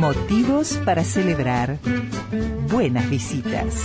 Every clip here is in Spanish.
Motivos para celebrar buenas visitas.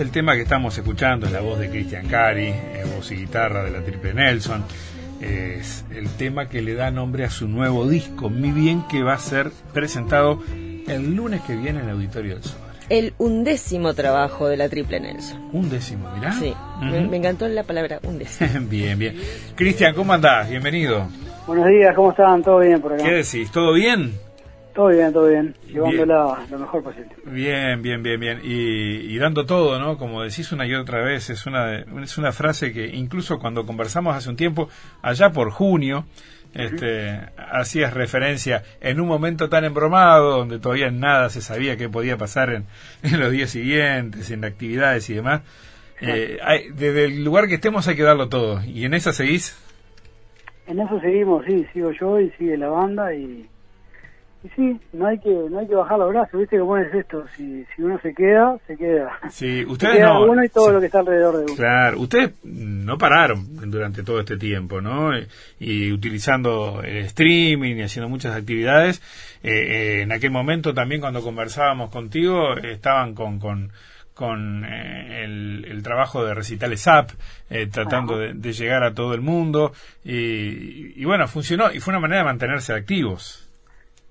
El tema que estamos escuchando, es la voz de Cristian Cari, eh, voz y guitarra de la Triple Nelson. Es el tema que le da nombre a su nuevo disco, Mi Bien, que va a ser presentado el lunes que viene en el Auditorio del Sol. El undécimo trabajo de la Triple Nelson. Undécimo, mirá. Sí, me, encantó la palabra undécimo. bien, bien. Cristian, ¿cómo andás? Bienvenido. Buenos días, ¿cómo están? ¿Todo bien por acá? ¿Qué decís? ¿Todo bien? Todo bien, todo bien, llevándola lo mejor posible. Bien, bien, bien, bien. Y, dando todo, ¿no? Como decís una y otra vez, es una, es una frase que incluso cuando conversamos hace un tiempo, allá por junio, este, hacías referencia en un momento tan embromado, donde todavía nada se sabía qué podía pasar en, en los días siguientes, en actividades y demás. Eh, desde el lugar que estemos hay que darlo todo. ¿Y en esa seguís? En eso seguimos, sí, sigo yo y sigue la banda y y sí, no hay que no hay que bajar los brazos, ¿viste cómo es esto? Si, si uno se queda, se queda. Sí, ustedes no. Uno y todo lo que está alrededor de uno. Claro, ustedes no pararon durante todo este tiempo, ¿no? Y, utilizando el streaming y haciendo muchas actividades. Eh, eh, en aquel momento también cuando conversábamos contigo, estaban con, con con eh, el, trabajo de recitales app, tratando de, llegar a todo el mundo. Y, y, bueno, funcionó y fue una manera de mantenerse activos.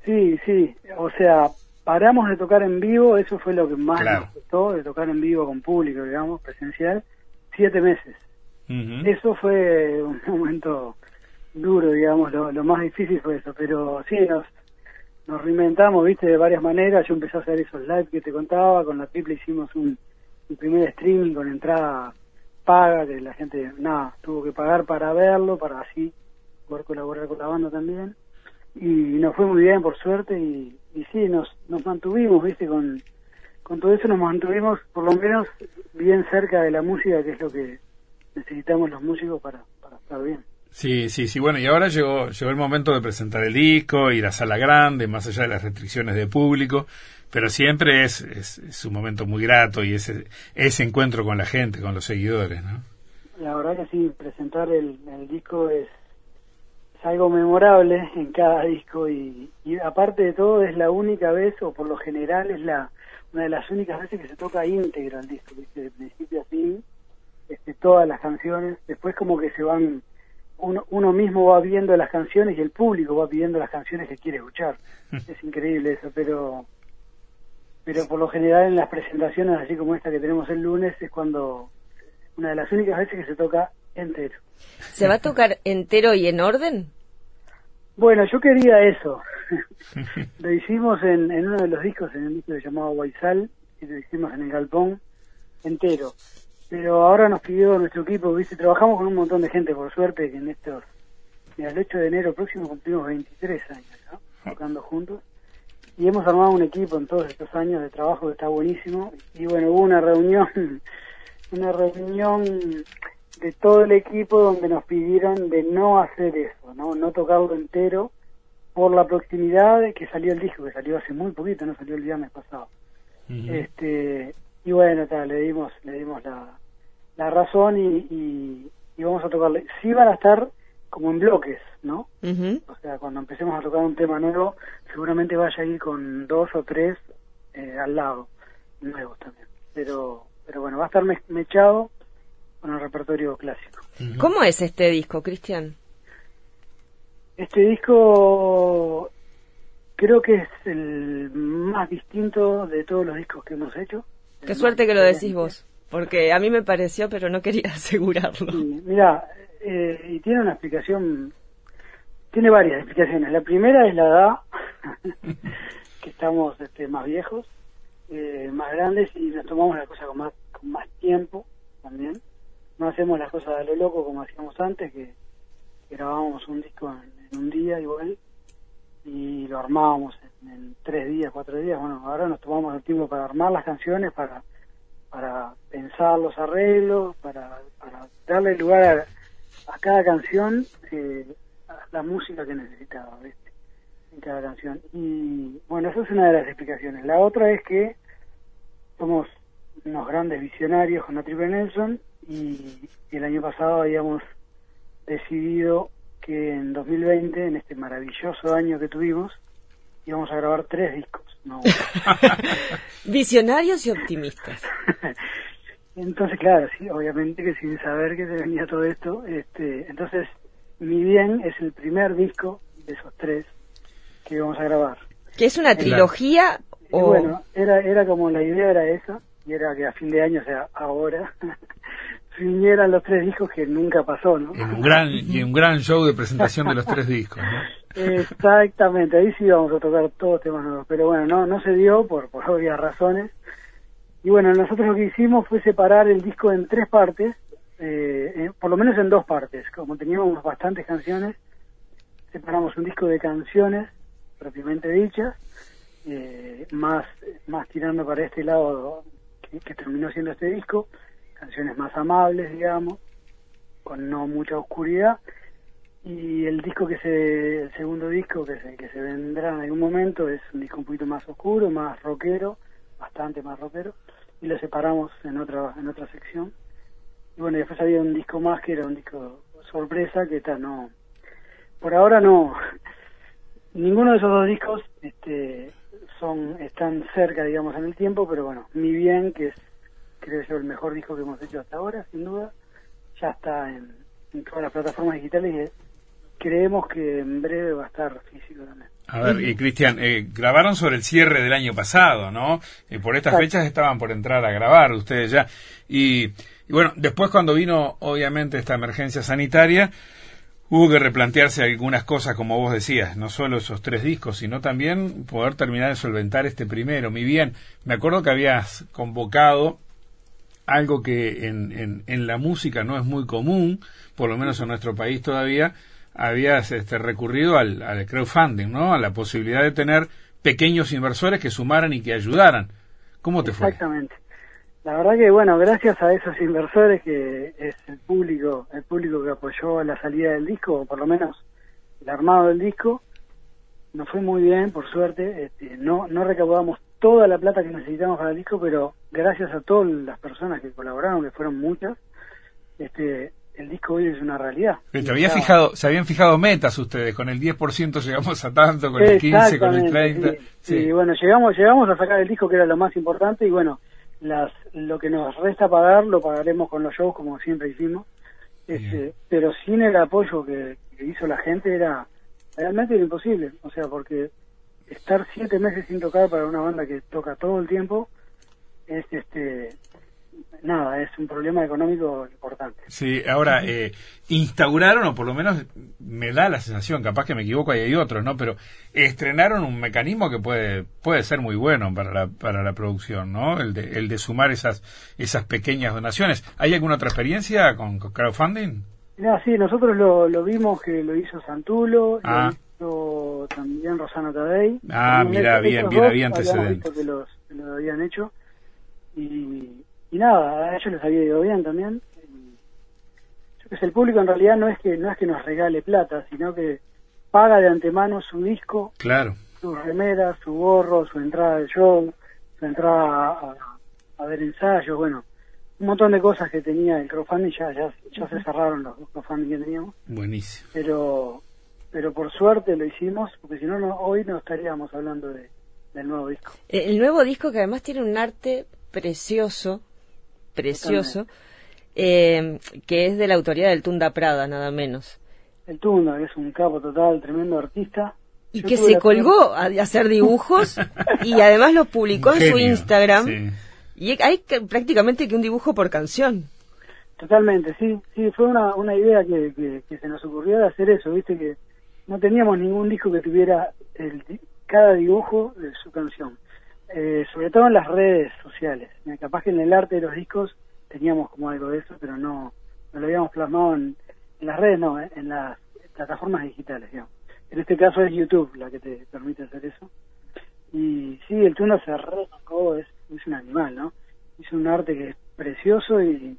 Sí, sí, o sea, paramos de tocar en vivo, eso fue lo que más nos costó, de tocar en vivo con público, digamos, presencial, siete meses. Eso fue un momento duro, digamos, lo, más difícil fue eso, pero sí, nos, nos reinventamos, viste, de varias maneras, yo empecé a hacer esos live que te contaba, con la triple hicimos un, un primer streaming con entrada paga, que la gente, nada, tuvo que pagar para verlo, para así poder colaborar con la banda también y nos fue muy bien por suerte y, y sí, nos, nos mantuvimos, viste, con, con todo eso nos mantuvimos por lo menos bien cerca de la música, que es lo que necesitamos los músicos para, para estar bien. Sí, sí, sí. Bueno, y ahora llegó, llegó el momento de presentar el disco, ir a sala grande, más allá de las restricciones de público, pero siempre es, es, un momento muy grato y ese, ese encuentro con la gente, con los seguidores, ¿no? La verdad que sí, presentar el, el disco es, es algo memorable en cada disco y, aparte de todo es la única vez o por lo general es la una de las únicas veces que se toca íntegro el disco, ¿viste? de principio a fin, este, todas las canciones, después como que se van, uno, uno mismo va viendo las canciones y el público va pidiendo las canciones que quiere escuchar. es increíble eso, pero pero por lo general en las presentaciones así como esta que tenemos el lunes es cuando una de las únicas veces que se toca entero. ¿Se va a tocar entero y en orden? Bueno, yo quería eso. lo hicimos en, en, uno de los discos, en el disco llamado Guaizal, y lo hicimos en el galpón entero. Pero ahora nos pidió nuestro equipo, ¿viste? Trabajamos con un montón de gente, por suerte, que en estos... Mira, el 8 de enero próximo cumplimos 23 años, ¿no? Tocando juntos. Y hemos armado un equipo en todos estos años de trabajo que está buenísimo. Y bueno, hubo una reunión, una reunión de todo el equipo donde nos pidieron de no hacer eso, no, no tocarlo entero por la proximidad de que salió el disco, que salió hace muy poquito, no salió el viernes pasado. Este y bueno, tal, le dimos le dimos la, la razón y, y, vamos a tocarle. Sí van a estar como en bloques, ¿no? O sea, cuando empecemos a tocar un tema nuevo, seguramente vaya a ir con dos o tres eh, al lado, nuevos también. Pero, pero bueno, va a estar mechado con el repertorio clásico. ¿Cómo es este disco, Cristian? Este disco creo que es el más distinto de todos los discos que hemos hecho. Qué suerte que lo decís vos, porque a mí me pareció, pero no quería asegurarlo. mira, eh, y tiene una explicación, tiene varias explicaciones. La primera es la edad, que estamos este, más viejos, eh, más grandes y nos tomamos las cosas con más, con más tiempo también. No hacemos las cosas a lo loco como hacíamos antes, que, grabábamos un disco en un día igual y lo armábamos en, tres días, cuatro días. Bueno, ahora nos tomamos el tiempo para armar las canciones, para, para pensar los arreglos, para, para darle lugar a, cada canción eh, la música que necesitaba, ¿viste? En cada canción. Y bueno, esa es una de las explicaciones. La otra es que somos unos grandes visionarios con la Triple Nelson y el año pasado habíamos decidido que en 2020, en este maravilloso año que tuvimos, íbamos a grabar tres discos. Visionarios y optimistas. entonces, claro, sí, obviamente que sin saber que se venía todo esto, este, entonces Mi Bien es el primer disco de esos tres que íbamos a grabar. ¿Que es una trilogía? O... bueno, era, era como la idea era esa, y era que a fin de año, o sea, ahora, vinieran los tres discos que nunca pasó, ¿no? En un gran, y un gran show de presentación de los tres discos, ¿no? Exactamente, ahí sí vamos a tocar todos temas nuevos, pero bueno, no, no se dio por, por obvias razones. Y bueno, nosotros lo que hicimos fue separar el disco en tres partes, eh, por lo menos en dos partes, como teníamos bastantes canciones, separamos un disco de canciones propiamente dichas, eh, más, más tirando para este lado que terminó siendo este disco, canciones más amables, digamos, con no mucha oscuridad. Y el disco que se, el segundo disco que se, que se vendrá en algún momento es un disco un poquito más oscuro, más rockero, bastante más rockero, y lo separamos en otra, en otra sección. Y bueno, después había un disco más que era un disco sorpresa que está, no, por ahora no, ninguno de esos dos discos, este, son, están cerca, digamos, en el tiempo, pero bueno, Mi Bien, que es creo que es el mejor disco que hemos hecho hasta ahora, sin duda. Ya está en, todas las plataformas digitales y creemos que en breve va a estar físico también. A ver, y Cristian, eh, grabaron sobre el cierre del año pasado, ¿no? Y por estas fechas estaban por entrar a grabar ustedes ya. Y, y, bueno, después cuando vino obviamente esta emergencia sanitaria, hubo que replantearse algunas cosas, como vos decías, no solo esos tres discos, sino también poder terminar de solventar este primero. Mi bien, me acuerdo que habías convocado algo que en, en, la música no es muy común, por lo menos en nuestro país todavía, habías este, recurrido al, al crowdfunding, ¿no? A la posibilidad de tener pequeños inversores que sumaran y que ayudaran. ¿Cómo te fue? Exactamente. La verdad que bueno, gracias a esos inversores que es el público, el público que apoyó la salida del disco, o por lo menos el armado del disco, nos fue muy bien, por suerte. Este, no, no recaudamos toda la plata que necesitamos para el disco, pero gracias a todas las personas que colaboraron, que fueron muchas, este, el disco hoy es una realidad. Pero había fijado, se habían fijado metas ustedes, con el 10% llegamos a tanto, con el 15, con el 30. Sí, bueno, llegamos, llegamos a sacar el disco que era lo más importante y bueno, las, lo que nos resta pagar lo pagaremos con los shows como siempre hicimos. Este, pero sin el apoyo que, que hizo la gente era realmente era imposible, o sea, porque estar siete meses sin tocar para una banda que toca todo el tiempo es este nada, es un problema económico importante. Sí, ahora, eh, instauraron, o por lo menos me da la sensación, capaz que me equivoco y hay otros, ¿no? Pero estrenaron un mecanismo que puede, puede ser muy bueno para la, para la producción, ¿no? El de, el de sumar esas, esas pequeñas donaciones. ¿Hay alguna otra experiencia con, crowdfunding? No, sí, nosotros lo, lo vimos que lo hizo Santulo, ah también Rosana Tadei. Ah, mira, bien, bien, había antecedentes. que los, lo habían hecho. Y, y nada, a ellos les había ido bien también. Yo que sé, el público en realidad no es que no es que nos regale plata, sino que paga de antemano su disco, claro. su remera, su gorro, su entrada de show, su entrada a, a ver ensayos, bueno, un montón de cosas que tenía el crowdfunding ya ya, ya se cerraron los crowdfunding que teníamos. Buenísimo. Pero pero por suerte lo hicimos, porque si no, no hoy no estaríamos hablando de, del nuevo disco. Eh, el nuevo disco que además tiene un arte precioso, precioso, eh, que es de la autoría del Tunda Prada, nada menos. El Tunda, es un capo total, tremendo artista. Y que se colgó a hacer dibujos y además los publicó en su Instagram. Y hay prácticamente que un dibujo por canción. Totalmente, sí, sí, fue una, una idea que, que, se nos ocurrió de hacer eso, viste que no teníamos ningún disco que tuviera el, cada dibujo de su canción, eh, sobre todo en las redes sociales. Capaz que en el arte de los discos teníamos como algo de eso, pero no, no lo habíamos plasmado en, las redes, no, eh, en las plataformas digitales, digamos. En este caso es YouTube la que te permite hacer eso. Y sí, el Tuna se es, es un animal, ¿no? Hizo un arte que es precioso y,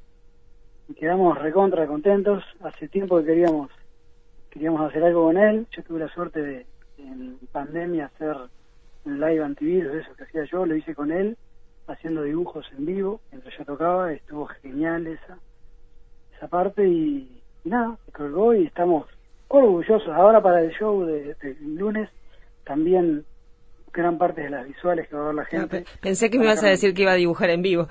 quedamos recontra contentos. Hace tiempo que queríamos queríamos hacer algo con él. Yo tuve la suerte de, en pandemia, hacer un live antivirus, eso que hacía yo, lo hice con él, haciendo dibujos en vivo, mientras yo tocaba, estuvo genial esa, esa parte y, nada, se colgó y estamos orgullosos. Ahora para el show de, lunes también gran parte de las visuales que va a ver la gente. pensé que me ibas a decir que iba a dibujar en vivo.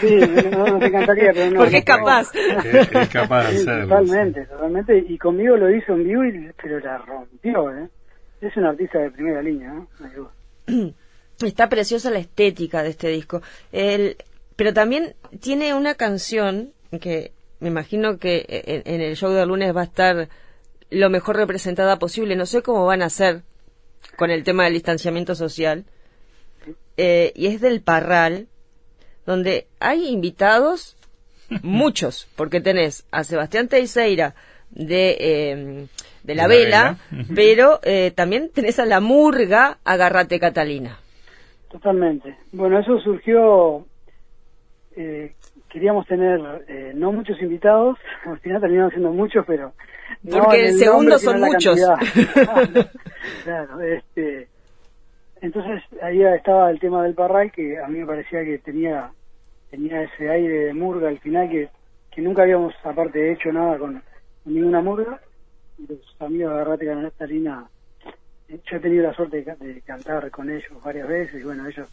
Sí, no, te encantaría, pero no. Porque es capaz. Es, capaz de hacerlo. Totalmente, totalmente. Y conmigo lo hizo en vivo, y, pero la rompió, ¿eh? Es un artista de primera línea, ¿no? Está preciosa la estética de este disco. El, pero también tiene una canción que me imagino que en, el show de lunes va a estar lo mejor representada posible. No sé cómo van a hacer con el tema del distanciamiento social. Eh, y es del Parral, donde hay invitados, muchos, porque tenés a Sebastián Teixeira de, eh, de la, vela, pero eh, también tenés a la murga Agarrate Catalina. Totalmente. Bueno, eso surgió, eh, queríamos tener eh, no muchos invitados, al final terminaron siendo muchos, pero... Porque el, segundo son muchos. claro, este... Entonces ahí estaba el tema del parral que a mí me parecía que tenía tenía ese aire de murga al final que, que nunca habíamos aparte hecho nada con, ninguna murga los amigos de Agarrate Catalina yo he tenido la suerte de, cantar con ellos varias veces y bueno, ellos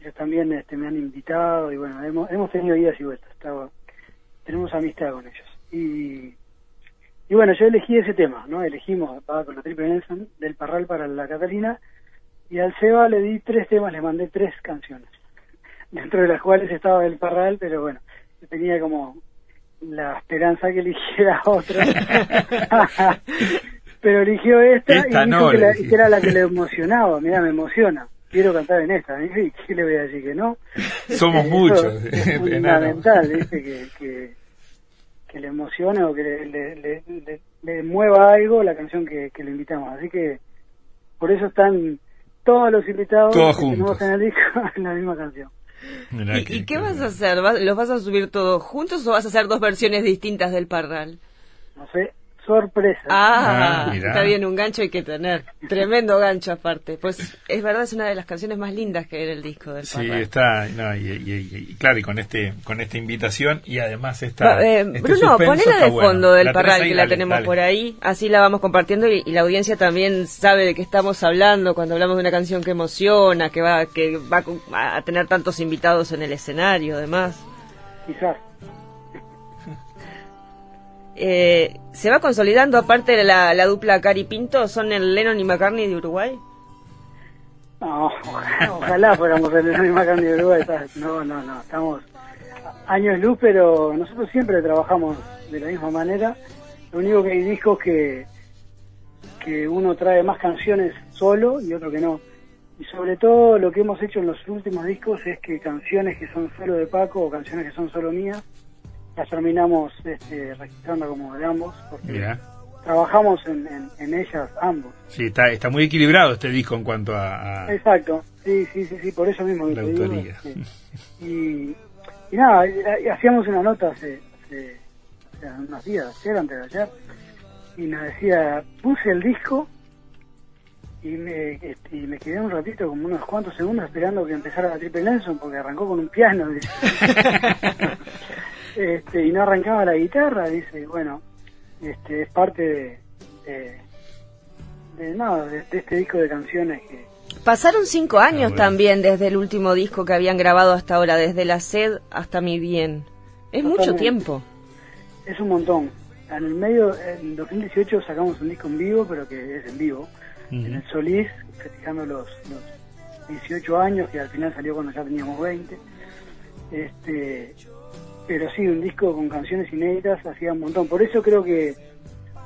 ellos también este, me han invitado y bueno, hemos, hemos tenido idas y vueltas, tenemos amistad con ellos. Y, y bueno, yo elegí ese tema, ¿no? Elegimos, con la Triple Nelson, del Parral para la Catalina, y al Seba le di tres temas, le mandé tres canciones, dentro de las cuales estaba el Parral, pero bueno, tenía como la esperanza que eligiera otra. pero eligió esta, y dijo que, era la que le emocionaba. Mira, me emociona. Quiero cantar en esta. ¿Y qué le voy a decir que no? Somos este, muchos. Es fundamental, ¿viste? Que, que, que, le emocione o que le, le, mueva algo la canción que, que le invitamos. Así que por eso están todos los invitados todos juntos. en el disco en la misma canción. ¿Y, qué vas a hacer? ¿Los vas a subir todos juntos o vas a hacer dos versiones distintas del Parral? No sé, sorpresa. Ah, ah está bien, un gancho hay que tener. Tremendo gancho aparte. Pues es verdad, es una de las canciones más lindas que era el disco del Sí, está, no, y, claro, y con este con esta invitación y además está... Eh, este Bruno, ponela de fondo del Parral, que la tenemos por ahí, así la vamos compartiendo y, la audiencia también sabe de qué estamos hablando cuando hablamos de una canción que emociona, que va, que va a tener tantos invitados en el escenario, además. Quizás. Eh, ¿Se va consolidando aparte de la, la, dupla Cari Pinto? ¿Son el Lennon y McCartney de Uruguay? No, ojalá, fuéramos el Lennon y McCartney de Uruguay. No, no, no, estamos años luz, pero nosotros siempre trabajamos de la misma manera. Lo único que hay discos que, que uno trae más canciones solo y otro que no. Y sobre todo lo que hemos hecho en los últimos discos es que canciones que son solo de Paco o canciones que son solo mías, las terminamos este, registrando como de ambos, porque trabajamos en, en, ellas ambos. Sí, está, está muy equilibrado este disco en cuanto a... Exacto, sí, sí, sí, sí, por eso mismo. La autoría. Este, y, y, nada, hacíamos una nota hace, hace, unos días, ayer, antes de ayer, y nos decía, puse el disco y me, este, y me quedé un ratito, como unos cuantos segundos, esperando que empezara la Triple Nelson, porque arrancó con un piano. este, y no arrancaba la guitarra, dice, bueno, este, es parte de, de, nada, de, este disco de canciones que... Pasaron cinco ah, años también desde el último disco que habían grabado hasta ahora, desde La Sed hasta Mi Bien. Es mucho tiempo. Es un montón. En el medio, en 2018 sacamos un disco en vivo, pero que es en vivo, en el Solís, festejando los, los 18 años, que al final salió cuando ya teníamos 20. Este, pero sí, un disco con canciones inéditas hacía un montón. Por eso creo que,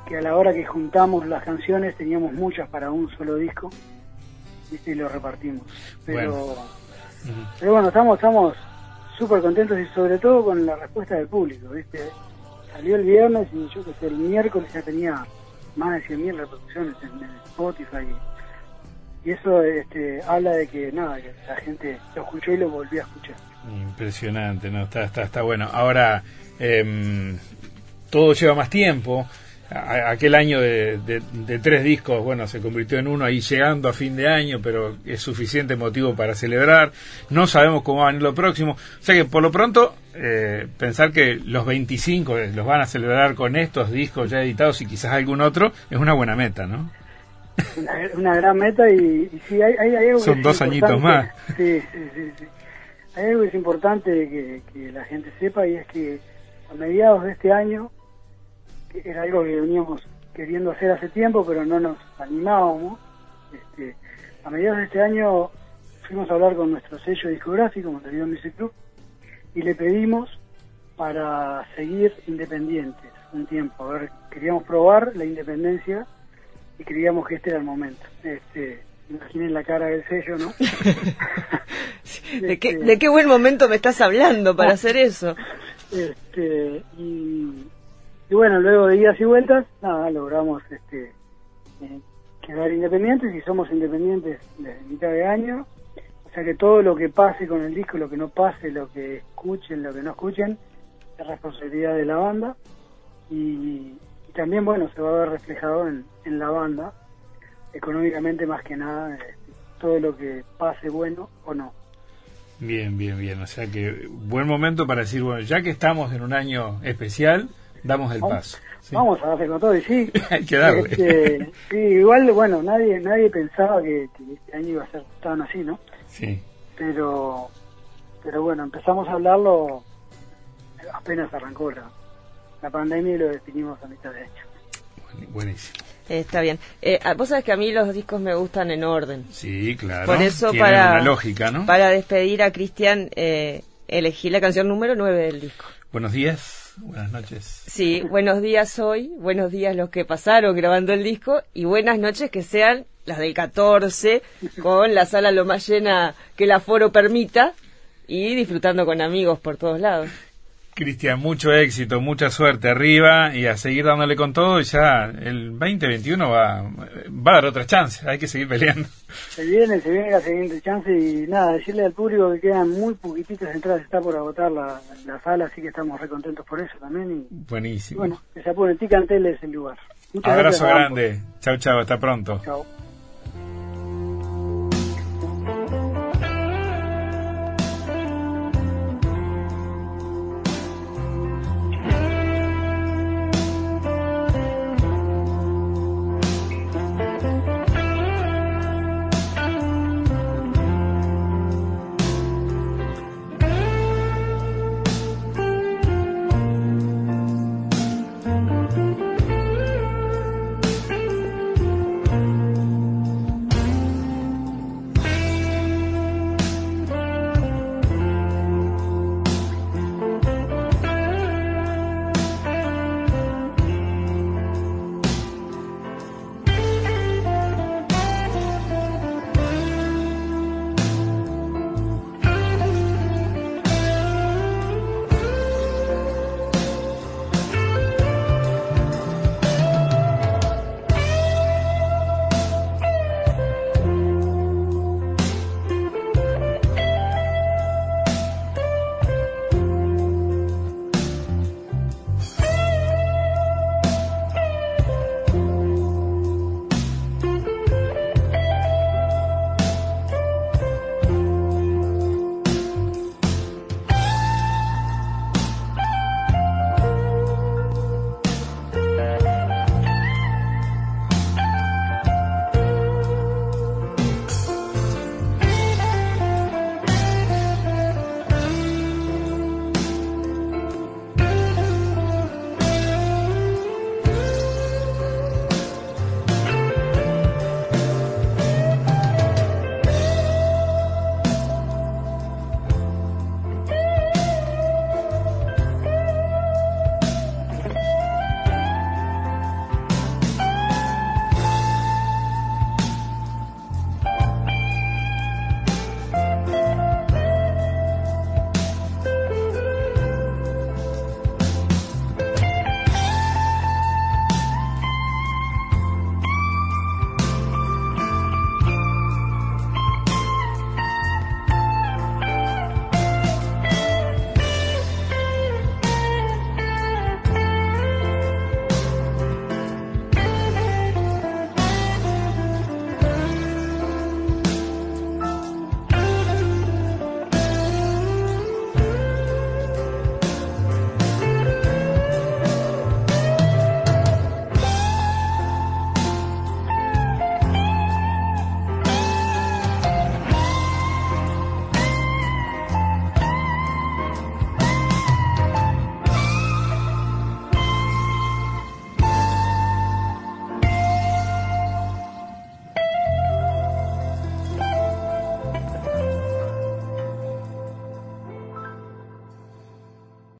que a la hora que juntamos las canciones teníamos muchas para un solo disco y lo repartimos. Pero bueno, pero bueno estamos estamos súper contentos y sobre todo con la respuesta del público. ¿viste? Salió el viernes y yo que sé, el miércoles ya tenía más de 100.000 reproducciones en, Spotify. Y, eso este, habla de que nada, la gente lo escuchó y lo volvió a escuchar. Impresionante, ¿no? Está, está, está bueno. Ahora, em, todo lleva más tiempo. aquel año de, de, tres discos, bueno, se convirtió en uno ahí llegando a fin de año, pero es suficiente motivo para celebrar. No sabemos cómo va a venir lo próximo. O sea que por lo pronto, eh, pensar que los 25 los van a celebrar con estos discos ya editados y quizás algún otro, es una buena meta, ¿no? Una, gran meta y, sí, hay, hay, Son dos añitos más. Sí, sí, sí. sí. Hay algo que es importante que, la gente sepa y es que a mediados de este año, que era algo que veníamos queriendo hacer hace tiempo, pero no nos animábamos, este, a mediados de este año fuimos a hablar con nuestro sello discográfico, Montevideo Music Club, y le pedimos para seguir independientes un tiempo. A ver, queríamos probar la independencia y creíamos que este era el momento. Este, imaginen la cara del sello, ¿no? ¿De, qué, ¿De qué buen momento me estás hablando para hacer eso? Este, y, bueno, luego de idas y vueltas, nada, logramos este, eh, quedar independientes y somos independientes desde mitad de año. O sea que todo lo que pase con el disco, lo que no pase, lo que escuchen, lo que no escuchen, es responsabilidad de la banda. Y, también, bueno, se va a ver reflejado en, en la banda económicamente más que nada este, todo lo que pase bueno o no. Bien, bien, bien. O sea que buen momento para decir, bueno, ya que estamos en un año especial, damos el paso. Vamos a darle con todo y sí. Hay que darle. Este, sí, igual, bueno, nadie nadie pensaba que, este año iba a ser tan así, ¿no? Sí. Pero, pero bueno, empezamos a hablarlo apenas arrancó la, la pandemia y lo definimos a mitad de año. Buenísimo. Está bien. Eh, ah, vos sabés que a mí los discos me gustan en orden. Sí, claro. Por eso, para, lógica, ¿no? para despedir a Cristian, eh, elegí la canción número 9 del disco. Buenos días, buenas noches. Sí, buenos días hoy, buenos días los que pasaron grabando el disco y buenas noches que sean las del 14, con la sala lo más llena que el aforo permita y disfrutando con amigos por todos lados. Cristian, mucho éxito, mucha suerte arriba y a seguir dándole con todo y ya el 2021 va, va a dar otra chance, hay que seguir peleando. Se viene, se viene la siguiente chance y nada, decirle al público que quedan muy poquititas entradas, está por agotar la, sala, así que estamos re contentos por eso también. Y, Buenísimo. bueno, que se apure, Ticantel es el lugar. Muchas Abrazo grande, chao chao, hasta pronto. Chao.